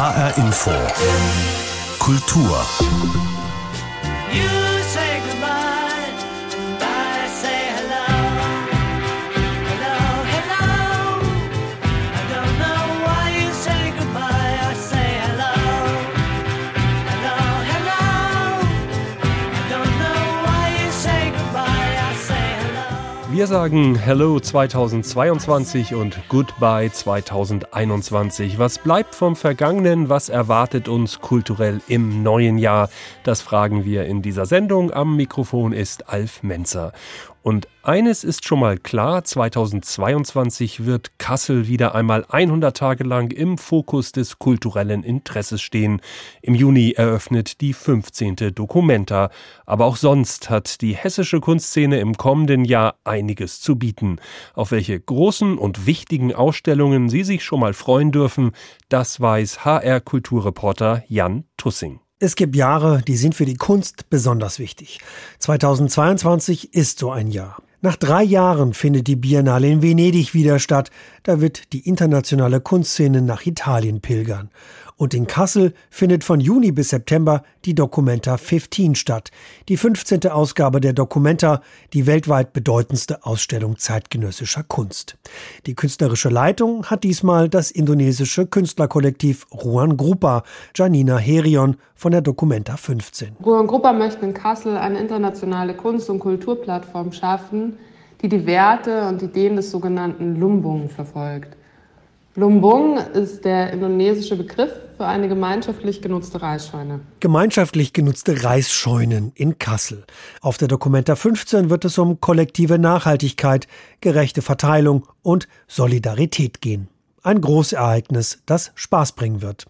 HR Info. Kultur. Wir sagen Hello 2022 und Goodbye 2021. Was bleibt vom Vergangenen? Was erwartet uns kulturell im neuen Jahr? Das fragen wir in dieser Sendung. Am Mikrofon ist Alf Menzer. Und eines ist schon mal klar, 2022 wird Kassel wieder einmal 100 Tage lang im Fokus des kulturellen Interesses stehen. Im Juni eröffnet die 15. Documenta. Aber auch sonst hat die hessische Kunstszene im kommenden Jahr einiges zu bieten. Auf welche großen und wichtigen Ausstellungen Sie sich schon mal freuen dürfen, das weiß HR-Kulturreporter Jan Tussing. Es gibt Jahre, die sind für die Kunst besonders wichtig. 2022 ist so ein Jahr. Nach drei Jahren findet die Biennale in Venedig wieder statt. Da wird die internationale Kunstszene nach Italien pilgern. Und in Kassel findet von Juni bis September die Documenta 15 statt. Die 15. Ausgabe der Documenta, die weltweit bedeutendste Ausstellung zeitgenössischer Kunst. Die künstlerische Leitung hat diesmal das indonesische Künstlerkollektiv Ruan Grupa, Janina Herion von der Documenta 15. Ruan Grupa möchte in Kassel eine internationale Kunst- und Kulturplattform schaffen, die die Werte und Ideen des sogenannten Lumbung verfolgt. Lumbung ist der indonesische Begriff für eine gemeinschaftlich genutzte Reisscheune. Gemeinschaftlich genutzte Reisscheunen in Kassel. Auf der Dokumenta 15 wird es um kollektive Nachhaltigkeit, gerechte Verteilung und Solidarität gehen. Ein Großereignis, das Spaß bringen wird.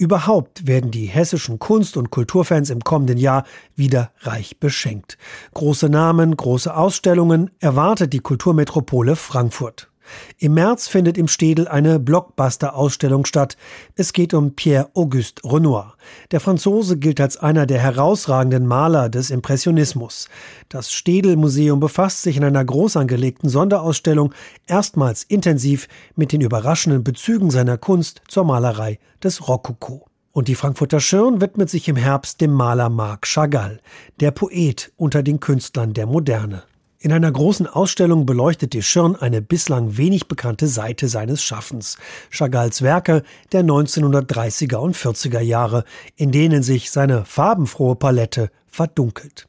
Überhaupt werden die hessischen Kunst- und Kulturfans im kommenden Jahr wieder reich beschenkt. Große Namen, große Ausstellungen erwartet die Kulturmetropole Frankfurt. Im März findet im Städel eine Blockbuster-Ausstellung statt. Es geht um Pierre-Auguste Renoir. Der Franzose gilt als einer der herausragenden Maler des Impressionismus. Das Städel-Museum befasst sich in einer groß angelegten Sonderausstellung erstmals intensiv mit den überraschenden Bezügen seiner Kunst zur Malerei des Rokoko. Und die Frankfurter Schirn widmet sich im Herbst dem Maler Marc Chagall, der Poet unter den Künstlern der Moderne. In einer großen Ausstellung beleuchtet die Schirn eine bislang wenig bekannte Seite seines Schaffens. Chagalls Werke der 1930er und 40er Jahre, in denen sich seine farbenfrohe Palette verdunkelt.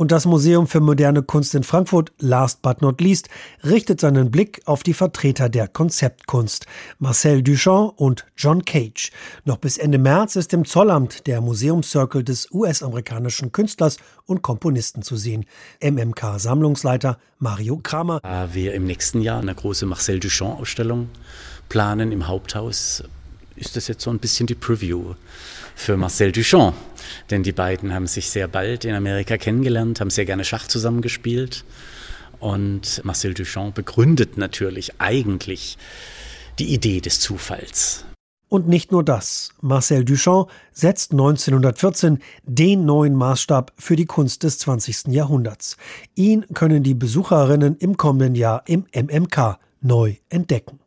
Und das Museum für moderne Kunst in Frankfurt, last but not least, richtet seinen Blick auf die Vertreter der Konzeptkunst, Marcel Duchamp und John Cage. Noch bis Ende März ist im Zollamt der Museumscircle des US-amerikanischen Künstlers und Komponisten zu sehen. MMK-Sammlungsleiter Mario Kramer. Da wir im nächsten Jahr eine große Marcel Duchamp-Ausstellung planen im Haupthaus, ist das jetzt so ein bisschen die Preview für Marcel Duchamp. Denn die beiden haben sich sehr bald in Amerika kennengelernt, haben sehr gerne Schach zusammengespielt. Und Marcel Duchamp begründet natürlich eigentlich die Idee des Zufalls. Und nicht nur das. Marcel Duchamp setzt 1914 den neuen Maßstab für die Kunst des 20. Jahrhunderts. Ihn können die Besucherinnen im kommenden Jahr im MMK neu entdecken.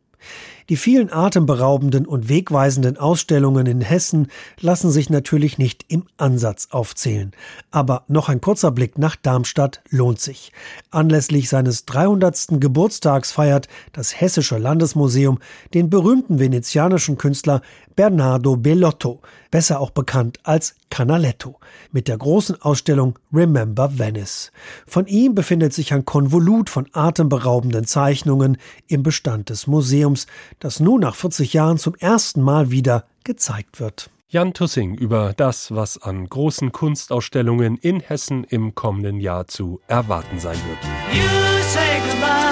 Die vielen atemberaubenden und wegweisenden Ausstellungen in Hessen lassen sich natürlich nicht im Ansatz aufzählen. Aber noch ein kurzer Blick nach Darmstadt lohnt sich. Anlässlich seines 300. Geburtstags feiert das Hessische Landesmuseum den berühmten venezianischen Künstler Bernardo Bellotto, besser auch bekannt als Canaletto, mit der großen Ausstellung Remember Venice. Von ihm befindet sich ein Konvolut von atemberaubenden Zeichnungen im Bestand des Museums, das nun nach 40 Jahren zum ersten Mal wieder gezeigt wird. Jan Tussing über das, was an großen Kunstausstellungen in Hessen im kommenden Jahr zu erwarten sein wird.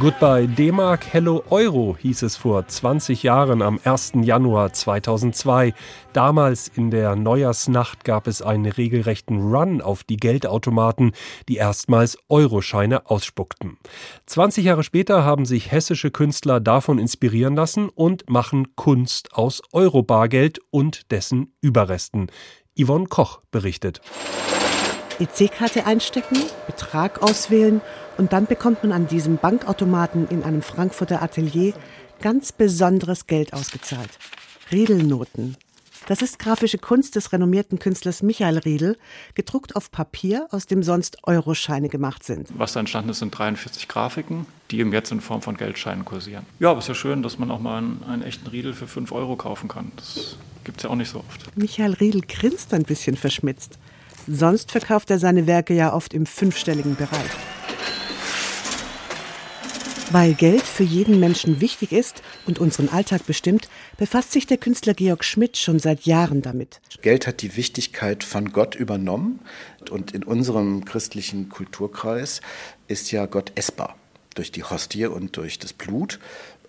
Goodbye D-Mark, Hello Euro hieß es vor 20 Jahren am 1. Januar 2002. Damals in der Neujahrsnacht gab es einen regelrechten Run auf die Geldautomaten, die erstmals Euroscheine ausspuckten. 20 Jahre später haben sich hessische Künstler davon inspirieren lassen und machen Kunst aus Eurobargeld und dessen Überresten. Yvonne Koch berichtet. EC-Karte einstecken, Betrag auswählen und dann bekommt man an diesem Bankautomaten in einem Frankfurter Atelier ganz besonderes Geld ausgezahlt. Riedelnoten. Das ist grafische Kunst des renommierten Künstlers Michael Riedel, gedruckt auf Papier, aus dem sonst Euroscheine gemacht sind. Was da entstanden ist, sind 43 Grafiken, die eben jetzt in Form von Geldscheinen kursieren. Ja, aber es ist ja schön, dass man auch mal einen, einen echten Riedel für 5 Euro kaufen kann. Das gibt es ja auch nicht so oft. Michael Riedel grinst ein bisschen verschmitzt. Sonst verkauft er seine Werke ja oft im fünfstelligen Bereich. Weil Geld für jeden Menschen wichtig ist und unseren Alltag bestimmt, befasst sich der Künstler Georg Schmidt schon seit Jahren damit. Geld hat die Wichtigkeit von Gott übernommen und in unserem christlichen Kulturkreis ist ja Gott essbar durch die Hostie und durch das Blut.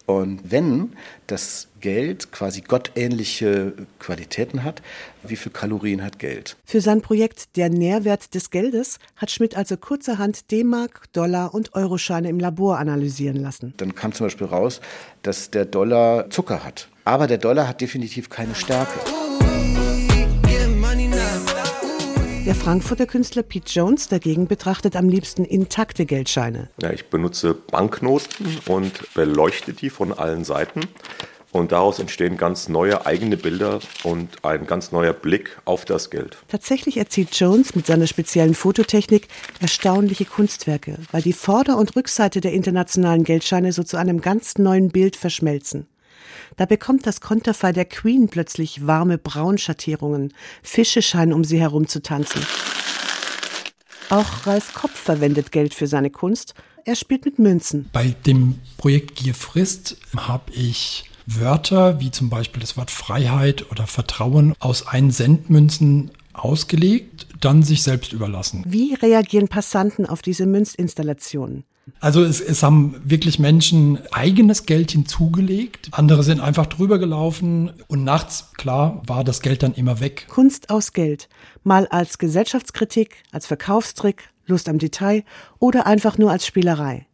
Und wenn das Geld quasi gottähnliche Qualitäten hat, wie viel Kalorien hat Geld? Für sein Projekt Der Nährwert des Geldes hat Schmidt also kurzerhand D-Mark, Dollar und Euroscheine im Labor analysieren lassen. Dann kam zum Beispiel raus, dass der Dollar Zucker hat. Aber der Dollar hat definitiv keine Stärke. Der Frankfurter Künstler Pete Jones dagegen betrachtet am liebsten intakte Geldscheine. Ja, ich benutze Banknoten und beleuchte die von allen Seiten. Und daraus entstehen ganz neue eigene Bilder und ein ganz neuer Blick auf das Geld. Tatsächlich erzielt Jones mit seiner speziellen Fototechnik erstaunliche Kunstwerke, weil die Vorder- und Rückseite der internationalen Geldscheine so zu einem ganz neuen Bild verschmelzen. Da bekommt das Konterfei der Queen plötzlich warme Braunschattierungen. Fische scheinen um sie herum zu tanzen. Auch Ralf Kopf verwendet Geld für seine Kunst. Er spielt mit Münzen. Bei dem Projekt Gier frisst habe ich Wörter wie zum Beispiel das Wort Freiheit oder Vertrauen aus einen Centmünzen ausgelegt, dann sich selbst überlassen. Wie reagieren Passanten auf diese Münzinstallationen? Also es, es haben wirklich Menschen eigenes Geld hinzugelegt, andere sind einfach drüber gelaufen und nachts, klar, war das Geld dann immer weg. Kunst aus Geld, mal als Gesellschaftskritik, als Verkaufstrick, Lust am Detail oder einfach nur als Spielerei.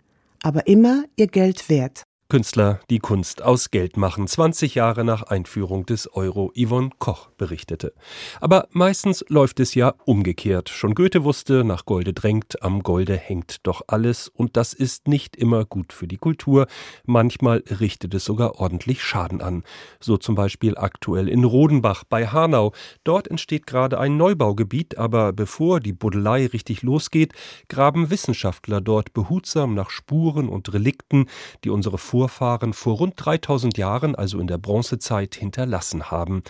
Aber immer ihr Geld wert. Künstler, die Kunst aus Geld machen, 20 Jahre nach Einführung des Euro, Yvonne Koch berichtete. Aber meistens läuft es ja umgekehrt. Schon Goethe wusste, nach Golde drängt, am Golde hängt doch alles, und das ist nicht immer gut für die Kultur. Manchmal richtet es sogar ordentlich Schaden an. So zum Beispiel aktuell in Rodenbach bei Hanau. Dort entsteht gerade ein Neubaugebiet, aber bevor die Buddelei richtig losgeht, graben Wissenschaftler dort behutsam nach Spuren und Relikten, die unsere Vorfahren vor rund 3000 Jahren, also in der Bronzezeit, hinterlassen haben.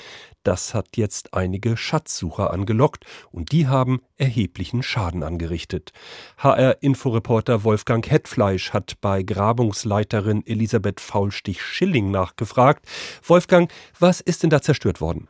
Das hat jetzt einige Schatzsucher angelockt und die haben erheblichen Schaden angerichtet. HR-Inforeporter Wolfgang Hetfleisch hat bei Grabungsleiterin Elisabeth Faulstich-Schilling nachgefragt. Wolfgang, was ist denn da zerstört worden?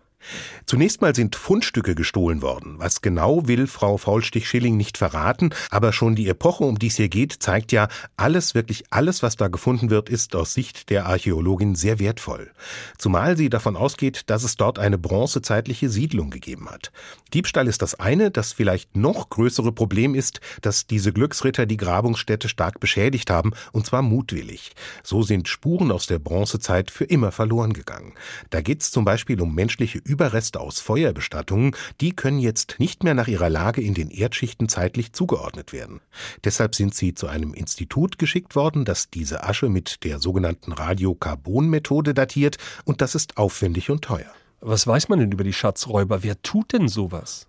Zunächst mal sind Fundstücke gestohlen worden. Was genau will Frau Faulstich-Schilling nicht verraten, aber schon die Epoche, um die es hier geht, zeigt ja, alles, wirklich alles, was da gefunden wird, ist aus Sicht der Archäologin sehr wertvoll. Zumal sie davon ausgeht, dass es dort eine bronzezeitliche Siedlung gegeben hat. Diebstahl ist das eine, das vielleicht noch größere Problem ist, dass diese Glücksritter die Grabungsstätte stark beschädigt haben, und zwar mutwillig. So sind Spuren aus der Bronzezeit für immer verloren gegangen. Da geht es zum Beispiel um menschliche Überreste aus Feuerbestattungen, die können jetzt nicht mehr nach ihrer Lage in den Erdschichten zeitlich zugeordnet werden. Deshalb sind sie zu einem Institut geschickt worden, das diese Asche mit der sogenannten Radiokarbon-Methode datiert, und das ist aufwendig und teuer. Was weiß man denn über die Schatzräuber? Wer tut denn sowas?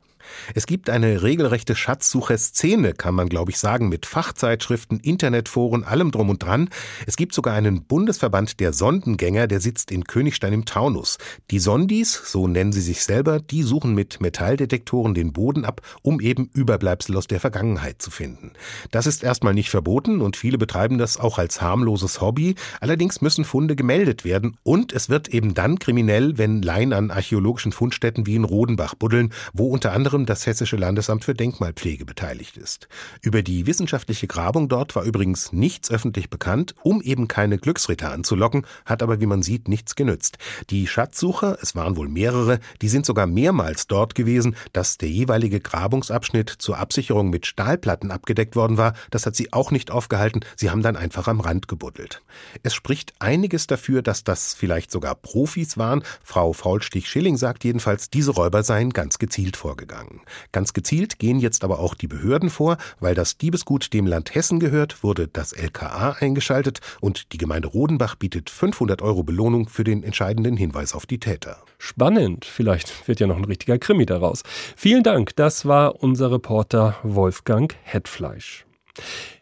Es gibt eine regelrechte Schatzsucherszene, kann man glaube ich sagen, mit Fachzeitschriften, Internetforen, allem drum und dran. Es gibt sogar einen Bundesverband der Sondengänger, der sitzt in Königstein im Taunus. Die Sondis, so nennen sie sich selber, die suchen mit Metalldetektoren den Boden ab, um eben Überbleibsel aus der Vergangenheit zu finden. Das ist erstmal nicht verboten und viele betreiben das auch als harmloses Hobby. Allerdings müssen Funde gemeldet werden und es wird eben dann kriminell, wenn Laien an archäologischen Fundstätten wie in Rodenbach buddeln, wo unter anderem anderem das Hessische Landesamt für Denkmalpflege beteiligt ist. Über die wissenschaftliche Grabung dort war übrigens nichts öffentlich bekannt, um eben keine Glücksritter anzulocken, hat aber, wie man sieht, nichts genützt. Die Schatzsucher, es waren wohl mehrere, die sind sogar mehrmals dort gewesen, dass der jeweilige Grabungsabschnitt zur Absicherung mit Stahlplatten abgedeckt worden war. Das hat sie auch nicht aufgehalten, sie haben dann einfach am Rand gebuddelt. Es spricht einiges dafür, dass das vielleicht sogar Profis waren. Frau Faulstich-Schilling sagt jedenfalls, diese Räuber seien ganz gezielt vorgegangen. Gegangen. Ganz gezielt gehen jetzt aber auch die Behörden vor, weil das Diebesgut dem Land Hessen gehört, wurde das LKA eingeschaltet und die Gemeinde Rodenbach bietet 500 Euro Belohnung für den entscheidenden Hinweis auf die Täter. Spannend, vielleicht wird ja noch ein richtiger Krimi daraus. Vielen Dank, das war unser Reporter Wolfgang Hetfleisch.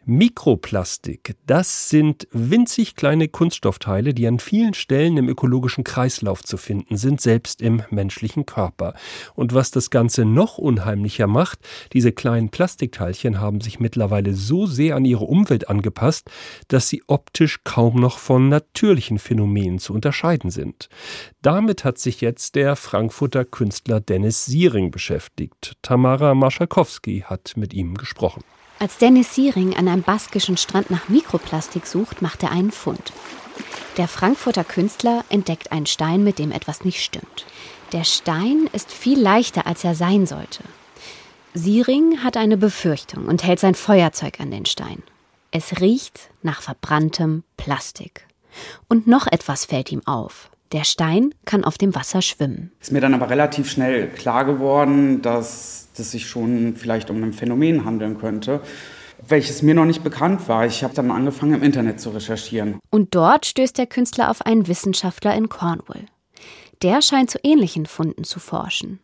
Mikroplastik, das sind winzig kleine Kunststoffteile, die an vielen Stellen im ökologischen Kreislauf zu finden sind, selbst im menschlichen Körper. Und was das Ganze noch unheimlicher macht, diese kleinen Plastikteilchen haben sich mittlerweile so sehr an ihre Umwelt angepasst, dass sie optisch kaum noch von natürlichen Phänomenen zu unterscheiden sind. Damit hat sich jetzt der Frankfurter Künstler Dennis Siering beschäftigt. Tamara Marschalkowski hat mit ihm gesprochen. Als Dennis Siering an einem baskischen Strand nach Mikroplastik sucht, macht er einen Fund. Der Frankfurter Künstler entdeckt einen Stein, mit dem etwas nicht stimmt. Der Stein ist viel leichter, als er sein sollte. Siering hat eine Befürchtung und hält sein Feuerzeug an den Stein. Es riecht nach verbranntem Plastik. Und noch etwas fällt ihm auf. Der Stein kann auf dem Wasser schwimmen. Ist mir dann aber relativ schnell klar geworden, dass es sich schon vielleicht um ein Phänomen handeln könnte, welches mir noch nicht bekannt war. Ich habe dann angefangen, im Internet zu recherchieren. Und dort stößt der Künstler auf einen Wissenschaftler in Cornwall. Der scheint zu ähnlichen Funden zu forschen.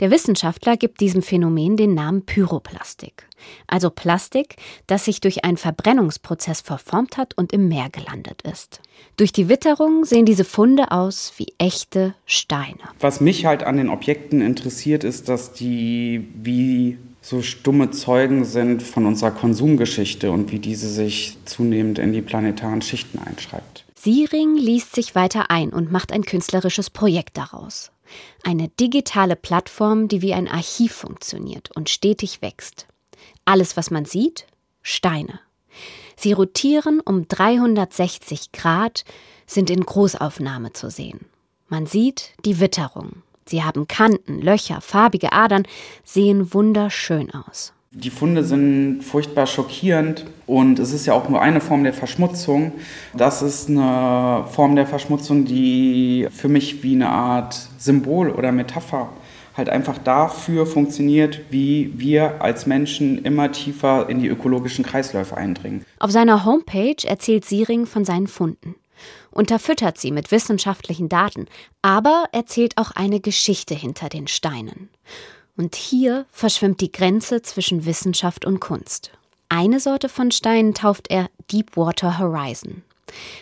Der Wissenschaftler gibt diesem Phänomen den Namen Pyroplastik, also Plastik, das sich durch einen Verbrennungsprozess verformt hat und im Meer gelandet ist. Durch die Witterung sehen diese Funde aus wie echte Steine. Was mich halt an den Objekten interessiert, ist, dass die wie so stumme Zeugen sind von unserer Konsumgeschichte und wie diese sich zunehmend in die planetaren Schichten einschreibt. Siering liest sich weiter ein und macht ein künstlerisches Projekt daraus. Eine digitale Plattform, die wie ein Archiv funktioniert und stetig wächst. Alles, was man sieht, Steine. Sie rotieren um 360 Grad, sind in Großaufnahme zu sehen. Man sieht die Witterung. Sie haben Kanten, Löcher, farbige Adern, sehen wunderschön aus. Die Funde sind furchtbar schockierend und es ist ja auch nur eine Form der Verschmutzung. Das ist eine Form der Verschmutzung, die für mich wie eine Art Symbol oder Metapher halt einfach dafür funktioniert, wie wir als Menschen immer tiefer in die ökologischen Kreisläufe eindringen. Auf seiner Homepage erzählt Siering von seinen Funden, unterfüttert sie mit wissenschaftlichen Daten, aber erzählt auch eine Geschichte hinter den Steinen. Und hier verschwimmt die Grenze zwischen Wissenschaft und Kunst. Eine Sorte von Steinen tauft er Deepwater Horizon.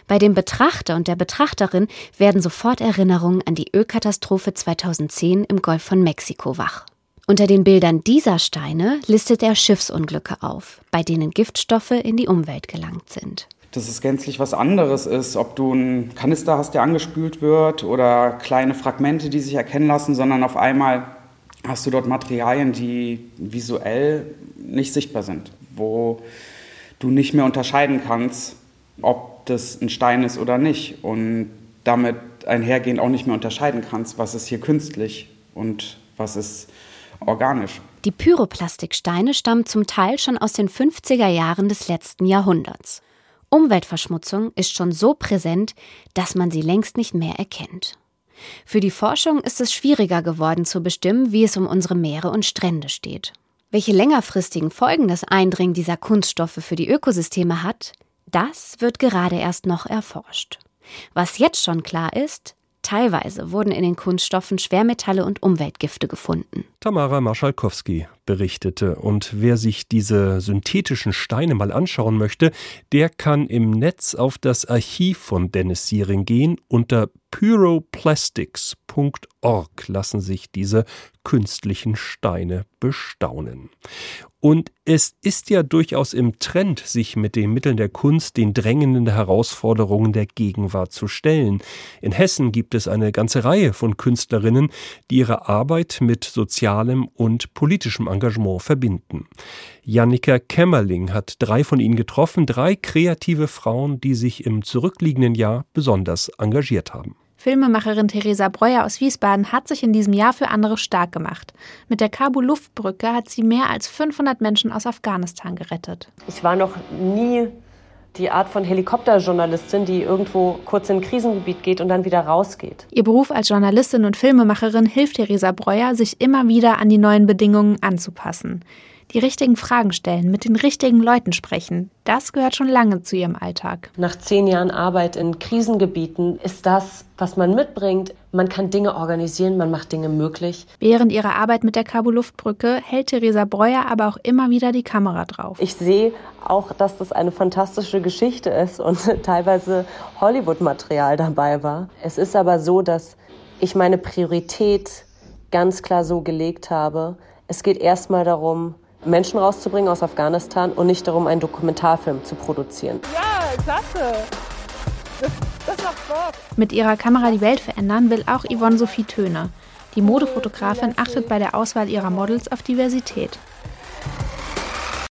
Bei dem Betrachter und der Betrachterin werden sofort Erinnerungen an die Ölkatastrophe 2010 im Golf von Mexiko wach. Unter den Bildern dieser Steine listet er Schiffsunglücke auf, bei denen Giftstoffe in die Umwelt gelangt sind. Dass es gänzlich was anderes ist, ob du einen Kanister hast, der angespült wird oder kleine Fragmente, die sich erkennen lassen, sondern auf einmal hast du dort Materialien, die visuell nicht sichtbar sind, wo du nicht mehr unterscheiden kannst, ob das ein Stein ist oder nicht und damit einhergehend auch nicht mehr unterscheiden kannst, was ist hier künstlich und was ist organisch. Die Pyroplastiksteine stammen zum Teil schon aus den 50er Jahren des letzten Jahrhunderts. Umweltverschmutzung ist schon so präsent, dass man sie längst nicht mehr erkennt. Für die Forschung ist es schwieriger geworden zu bestimmen, wie es um unsere Meere und Strände steht. Welche längerfristigen Folgen das Eindringen dieser Kunststoffe für die Ökosysteme hat, das wird gerade erst noch erforscht. Was jetzt schon klar ist, Teilweise wurden in den Kunststoffen Schwermetalle und Umweltgifte gefunden. Tamara Marschalkowski berichtete. Und wer sich diese synthetischen Steine mal anschauen möchte, der kann im Netz auf das Archiv von Dennis Siering gehen. Unter pyroplastics.org lassen sich diese künstlichen Steine bestaunen. Und es ist ja durchaus im Trend, sich mit den Mitteln der Kunst den drängenden Herausforderungen der Gegenwart zu stellen. In Hessen gibt es eine ganze Reihe von Künstlerinnen, die ihre Arbeit mit sozialem und politischem Engagement verbinden. Jannika Kämmerling hat drei von ihnen getroffen, drei kreative Frauen, die sich im zurückliegenden Jahr besonders engagiert haben. Filmemacherin Theresa Breuer aus Wiesbaden hat sich in diesem Jahr für andere stark gemacht. Mit der Kabul-Luftbrücke hat sie mehr als 500 Menschen aus Afghanistan gerettet. Ich war noch nie die Art von Helikopterjournalistin, die irgendwo kurz in ein Krisengebiet geht und dann wieder rausgeht. Ihr Beruf als Journalistin und Filmemacherin hilft Theresa Breuer, sich immer wieder an die neuen Bedingungen anzupassen. Die richtigen Fragen stellen, mit den richtigen Leuten sprechen, das gehört schon lange zu ihrem Alltag. Nach zehn Jahren Arbeit in Krisengebieten ist das, was man mitbringt. Man kann Dinge organisieren, man macht Dinge möglich. Während ihrer Arbeit mit der Kabul-Luftbrücke hält Theresa Breuer aber auch immer wieder die Kamera drauf. Ich sehe auch, dass das eine fantastische Geschichte ist und teilweise Hollywood-Material dabei war. Es ist aber so, dass ich meine Priorität ganz klar so gelegt habe. Es geht erstmal darum, Menschen rauszubringen aus Afghanistan und nicht darum, einen Dokumentarfilm zu produzieren. Ja, klasse. Das, das macht Bock. Mit ihrer Kamera die Welt verändern will auch Yvonne Sophie Töne. Die Modefotografin achtet bei der Auswahl ihrer Models auf Diversität.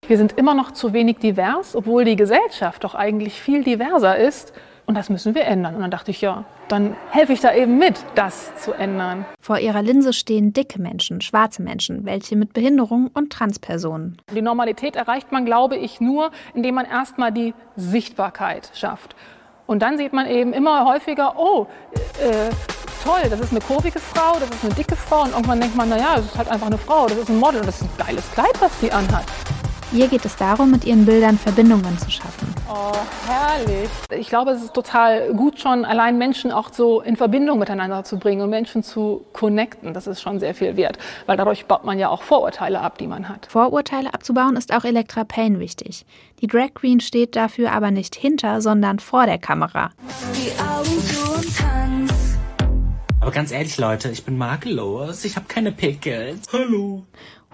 Wir sind immer noch zu wenig divers, obwohl die Gesellschaft doch eigentlich viel diverser ist. Und das müssen wir ändern. Und dann dachte ich, ja, dann helfe ich da eben mit, das zu ändern. Vor ihrer Linse stehen dicke Menschen, schwarze Menschen, welche mit Behinderung und Transpersonen. Die Normalität erreicht man, glaube ich, nur, indem man erstmal die Sichtbarkeit schafft. Und dann sieht man eben immer häufiger, oh, äh, toll, das ist eine kurvige Frau, das ist eine dicke Frau. Und irgendwann denkt man, naja, das ist halt einfach eine Frau, das ist ein Model, das ist ein geiles Kleid, was sie anhat. Ihr geht es darum, mit ihren Bildern Verbindungen zu schaffen. Oh, herrlich. Ich glaube, es ist total gut schon, allein Menschen auch so in Verbindung miteinander zu bringen und Menschen zu connecten. Das ist schon sehr viel wert, weil dadurch baut man ja auch Vorurteile ab, die man hat. Vorurteile abzubauen ist auch Elektra Payne wichtig. Die Drag Queen steht dafür aber nicht hinter, sondern vor der Kamera. Die Augen zu und tanz. Aber ganz ehrlich, Leute, ich bin makellos. Ich habe keine Pickels. Hallo.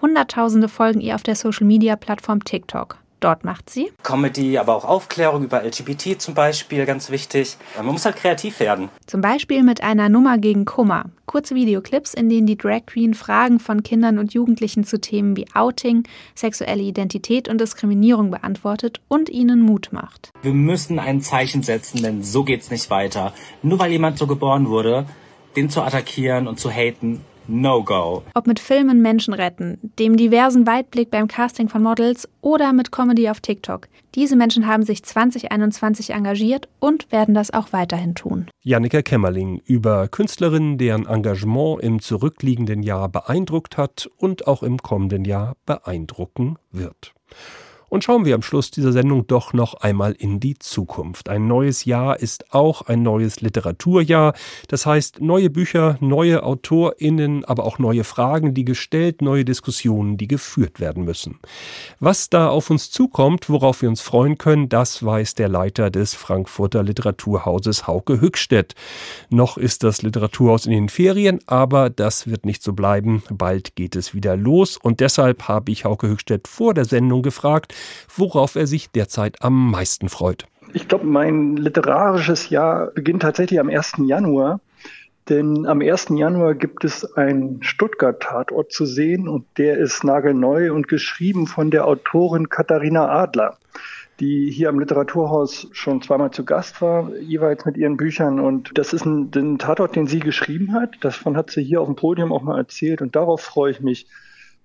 Hunderttausende folgen ihr auf der Social-Media-Plattform TikTok. Dort macht sie Comedy, aber auch Aufklärung über LGBT zum Beispiel, ganz wichtig. Man muss halt kreativ werden. Zum Beispiel mit einer Nummer gegen Kummer. Kurze Videoclips, in denen die Drag Queen Fragen von Kindern und Jugendlichen zu Themen wie Outing, sexuelle Identität und Diskriminierung beantwortet und ihnen Mut macht. Wir müssen ein Zeichen setzen, denn so geht's nicht weiter. Nur weil jemand so geboren wurde, den zu attackieren und zu haten, No-Go. Ob mit Filmen Menschen retten, dem diversen Weitblick beim Casting von Models oder mit Comedy auf TikTok. Diese Menschen haben sich 2021 engagiert und werden das auch weiterhin tun. Jannika Kämmerling über Künstlerinnen, deren Engagement im zurückliegenden Jahr beeindruckt hat und auch im kommenden Jahr beeindrucken wird. Und schauen wir am Schluss dieser Sendung doch noch einmal in die Zukunft. Ein neues Jahr ist auch ein neues Literaturjahr. Das heißt, neue Bücher, neue AutorInnen, aber auch neue Fragen, die gestellt, neue Diskussionen, die geführt werden müssen. Was da auf uns zukommt, worauf wir uns freuen können, das weiß der Leiter des Frankfurter Literaturhauses Hauke Hückstedt. Noch ist das Literaturhaus in den Ferien, aber das wird nicht so bleiben. Bald geht es wieder los und deshalb habe ich Hauke Hückstedt vor der Sendung gefragt, worauf er sich derzeit am meisten freut. Ich glaube, mein literarisches Jahr beginnt tatsächlich am 1. Januar. Denn am 1. Januar gibt es einen Stuttgart-Tatort zu sehen und der ist nagelneu und geschrieben von der Autorin Katharina Adler, die hier am Literaturhaus schon zweimal zu Gast war, jeweils mit ihren Büchern. Und das ist ein, ein Tatort, den sie geschrieben hat. Davon hat sie hier auf dem Podium auch mal erzählt und darauf freue ich mich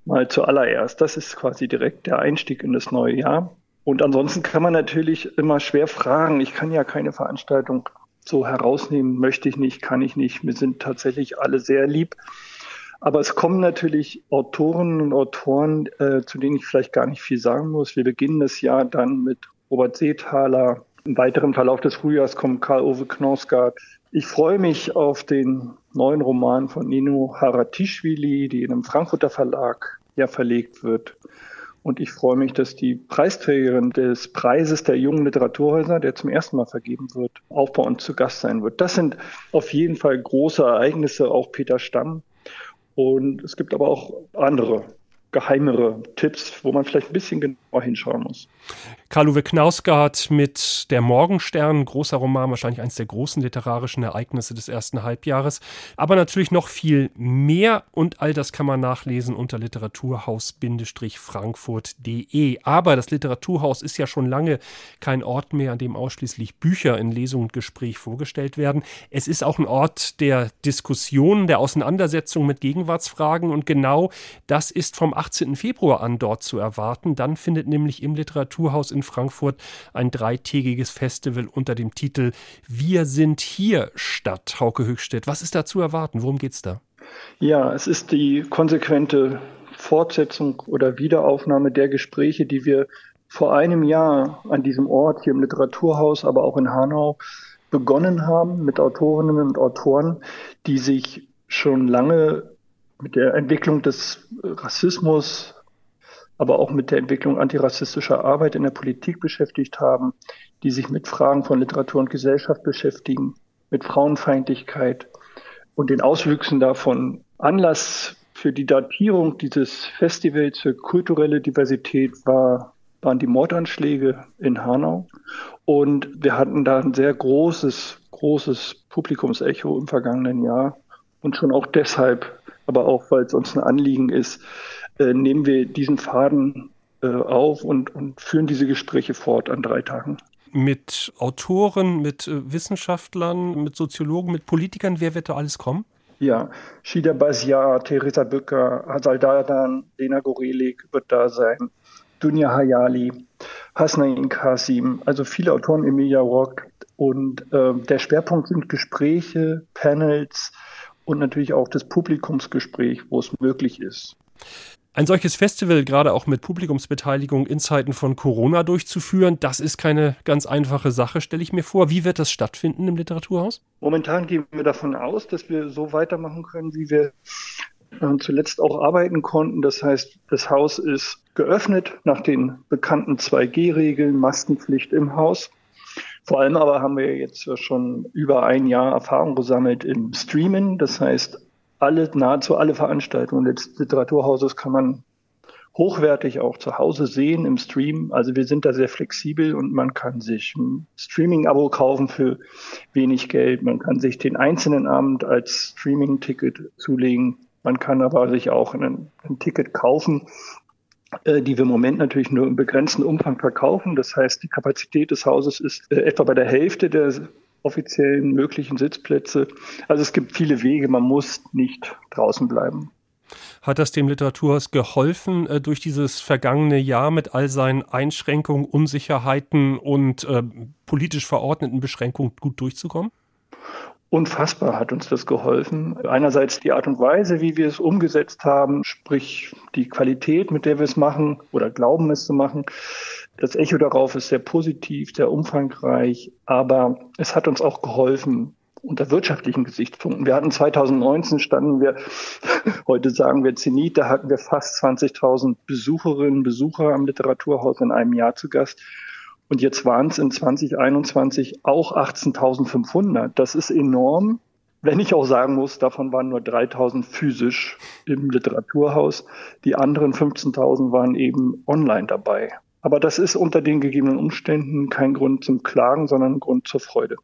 mal zuallererst. Das ist quasi direkt der Einstieg in das neue Jahr. Und ansonsten kann man natürlich immer schwer fragen. Ich kann ja keine Veranstaltung so herausnehmen, möchte ich nicht, kann ich nicht. Mir sind tatsächlich alle sehr lieb. Aber es kommen natürlich Autoren und Autoren, äh, zu denen ich vielleicht gar nicht viel sagen muss. Wir beginnen das Jahr dann mit Robert Seethaler. Im weiteren Verlauf des Frühjahrs kommt Karl-Ove Knausgard. Ich freue mich auf den neuen Roman von Nino Haratischvili, die in einem Frankfurter Verlag ja verlegt wird. Und ich freue mich, dass die Preisträgerin des Preises der jungen Literaturhäuser, der zum ersten Mal vergeben wird, auch bei uns zu Gast sein wird. Das sind auf jeden Fall große Ereignisse, auch Peter Stamm. Und es gibt aber auch andere geheimere Tipps, wo man vielleicht ein bisschen genauer hinschauen muss. Karl-Uwe Knausgard mit Der Morgenstern, großer Roman, wahrscheinlich eines der großen literarischen Ereignisse des ersten Halbjahres. Aber natürlich noch viel mehr und all das kann man nachlesen unter literaturhaus-frankfurt.de. Aber das Literaturhaus ist ja schon lange kein Ort mehr, an dem ausschließlich Bücher in Lesung und Gespräch vorgestellt werden. Es ist auch ein Ort der Diskussion, der Auseinandersetzung mit Gegenwartsfragen und genau das ist vom 18. Februar an dort zu erwarten. Dann findet nämlich im Literaturhaus in Frankfurt ein dreitägiges Festival unter dem Titel Wir sind hier statt. Hauke Höchstedt, was ist da zu erwarten? Worum geht's da? Ja, es ist die konsequente Fortsetzung oder Wiederaufnahme der Gespräche, die wir vor einem Jahr an diesem Ort hier im Literaturhaus, aber auch in Hanau begonnen haben mit Autorinnen und Autoren, die sich schon lange mit der Entwicklung des Rassismus, aber auch mit der Entwicklung antirassistischer Arbeit in der Politik beschäftigt haben, die sich mit Fragen von Literatur und Gesellschaft beschäftigen, mit Frauenfeindlichkeit und den Auswüchsen davon. Anlass für die Datierung dieses Festivals für kulturelle Diversität war waren die Mordanschläge in Hanau. Und wir hatten da ein sehr großes, großes Publikumsecho im vergangenen Jahr. Und schon auch deshalb, aber auch weil es uns ein Anliegen ist, äh, nehmen wir diesen Faden äh, auf und, und führen diese Gespräche fort an drei Tagen mit Autoren, mit äh, Wissenschaftlern, mit Soziologen, mit Politikern. Wer wird da alles kommen? Ja, Shida Basiar, Theresa Bücker, Hazal Dardan, Lena Gorelik wird da sein. Dunja Hayali, Hasnain Kasim, also viele Autoren, Emilia Rock. Und äh, der Schwerpunkt sind Gespräche, Panels und natürlich auch das Publikumsgespräch, wo es möglich ist. Ein solches Festival, gerade auch mit Publikumsbeteiligung in Zeiten von Corona durchzuführen, das ist keine ganz einfache Sache, stelle ich mir vor. Wie wird das stattfinden im Literaturhaus? Momentan gehen wir davon aus, dass wir so weitermachen können, wie wir äh, zuletzt auch arbeiten konnten. Das heißt, das Haus ist geöffnet nach den bekannten 2G-Regeln, Maskenpflicht im Haus. Vor allem aber haben wir jetzt schon über ein Jahr Erfahrung gesammelt im Streamen. Das heißt, alle, nahezu alle Veranstaltungen des Literaturhauses kann man hochwertig auch zu Hause sehen im Stream. Also wir sind da sehr flexibel und man kann sich ein Streaming-Abo kaufen für wenig Geld. Man kann sich den einzelnen Abend als Streaming-Ticket zulegen. Man kann aber sich auch ein, ein Ticket kaufen, die wir im Moment natürlich nur im begrenzten Umfang verkaufen. Das heißt, die Kapazität des Hauses ist äh, etwa bei der Hälfte der offiziellen möglichen Sitzplätze. Also es gibt viele Wege, man muss nicht draußen bleiben. Hat das dem Literaturhaus geholfen, äh, durch dieses vergangene Jahr mit all seinen Einschränkungen, Unsicherheiten und äh, politisch verordneten Beschränkungen gut durchzukommen? Unfassbar hat uns das geholfen. Einerseits die Art und Weise, wie wir es umgesetzt haben, sprich die Qualität, mit der wir es machen oder glauben es zu machen. Das Echo darauf ist sehr positiv, sehr umfangreich, aber es hat uns auch geholfen unter wirtschaftlichen Gesichtspunkten. Wir hatten 2019 standen wir, heute sagen wir Zenit, da hatten wir fast 20.000 Besucherinnen, Besucher am Literaturhaus in einem Jahr zu Gast. Und jetzt waren es in 2021 auch 18.500. Das ist enorm. Wenn ich auch sagen muss, davon waren nur 3.000 physisch im Literaturhaus. Die anderen 15.000 waren eben online dabei. Aber das ist unter den gegebenen Umständen kein Grund zum Klagen, sondern ein Grund zur Freude.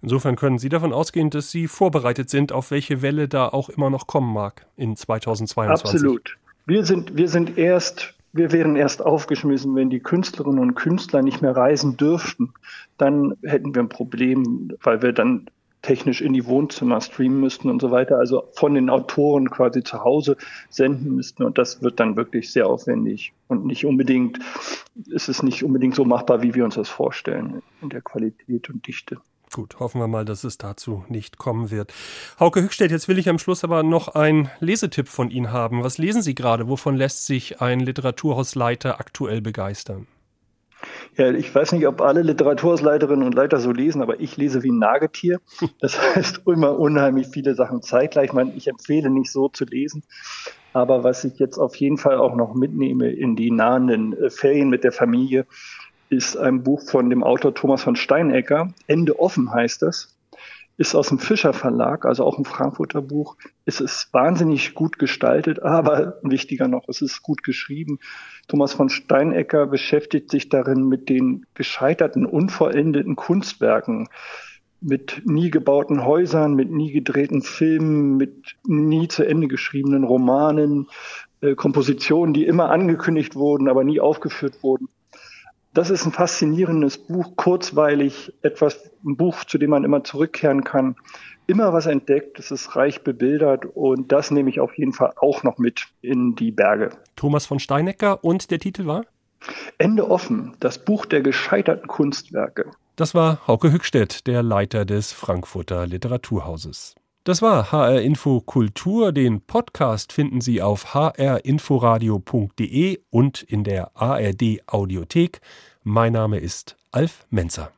Insofern können Sie davon ausgehen, dass Sie vorbereitet sind, auf welche Welle da auch immer noch kommen mag in 2022. Absolut. Wir sind, wir sind erst wir wären erst aufgeschmissen, wenn die Künstlerinnen und Künstler nicht mehr reisen dürften. Dann hätten wir ein Problem, weil wir dann technisch in die Wohnzimmer streamen müssten und so weiter, also von den Autoren quasi zu Hause senden müssten und das wird dann wirklich sehr aufwendig und nicht unbedingt, ist es nicht unbedingt so machbar, wie wir uns das vorstellen in der Qualität und Dichte. Gut, hoffen wir mal, dass es dazu nicht kommen wird. Hauke Hückstedt, jetzt will ich am Schluss aber noch einen Lesetipp von Ihnen haben. Was lesen Sie gerade? Wovon lässt sich ein Literaturhausleiter aktuell begeistern? Ja, ich weiß nicht, ob alle Literaturhausleiterinnen und Leiter so lesen, aber ich lese wie ein Nagetier. Das heißt immer unheimlich viele Sachen zeitgleich. Ich meine, ich empfehle nicht so zu lesen. Aber was ich jetzt auf jeden Fall auch noch mitnehme in die nahenden äh, Ferien mit der Familie, ist ein Buch von dem Autor Thomas von Steinecker. Ende offen heißt das. Ist aus dem Fischer Verlag, also auch ein Frankfurter Buch. Es ist wahnsinnig gut gestaltet, aber wichtiger noch, es ist gut geschrieben. Thomas von Steinecker beschäftigt sich darin mit den gescheiterten, unvollendeten Kunstwerken, mit nie gebauten Häusern, mit nie gedrehten Filmen, mit nie zu Ende geschriebenen Romanen, äh, Kompositionen, die immer angekündigt wurden, aber nie aufgeführt wurden. Das ist ein faszinierendes Buch, kurzweilig, etwas, ein Buch, zu dem man immer zurückkehren kann. Immer was entdeckt, es ist reich bebildert und das nehme ich auf jeden Fall auch noch mit in die Berge. Thomas von Steinecker und der Titel war? Ende offen, das Buch der gescheiterten Kunstwerke. Das war Hauke Hückstedt, der Leiter des Frankfurter Literaturhauses. Das war HR Info Kultur. Den Podcast finden Sie auf hrinforadio.de und in der ARD Audiothek. Mein Name ist Alf Menzer.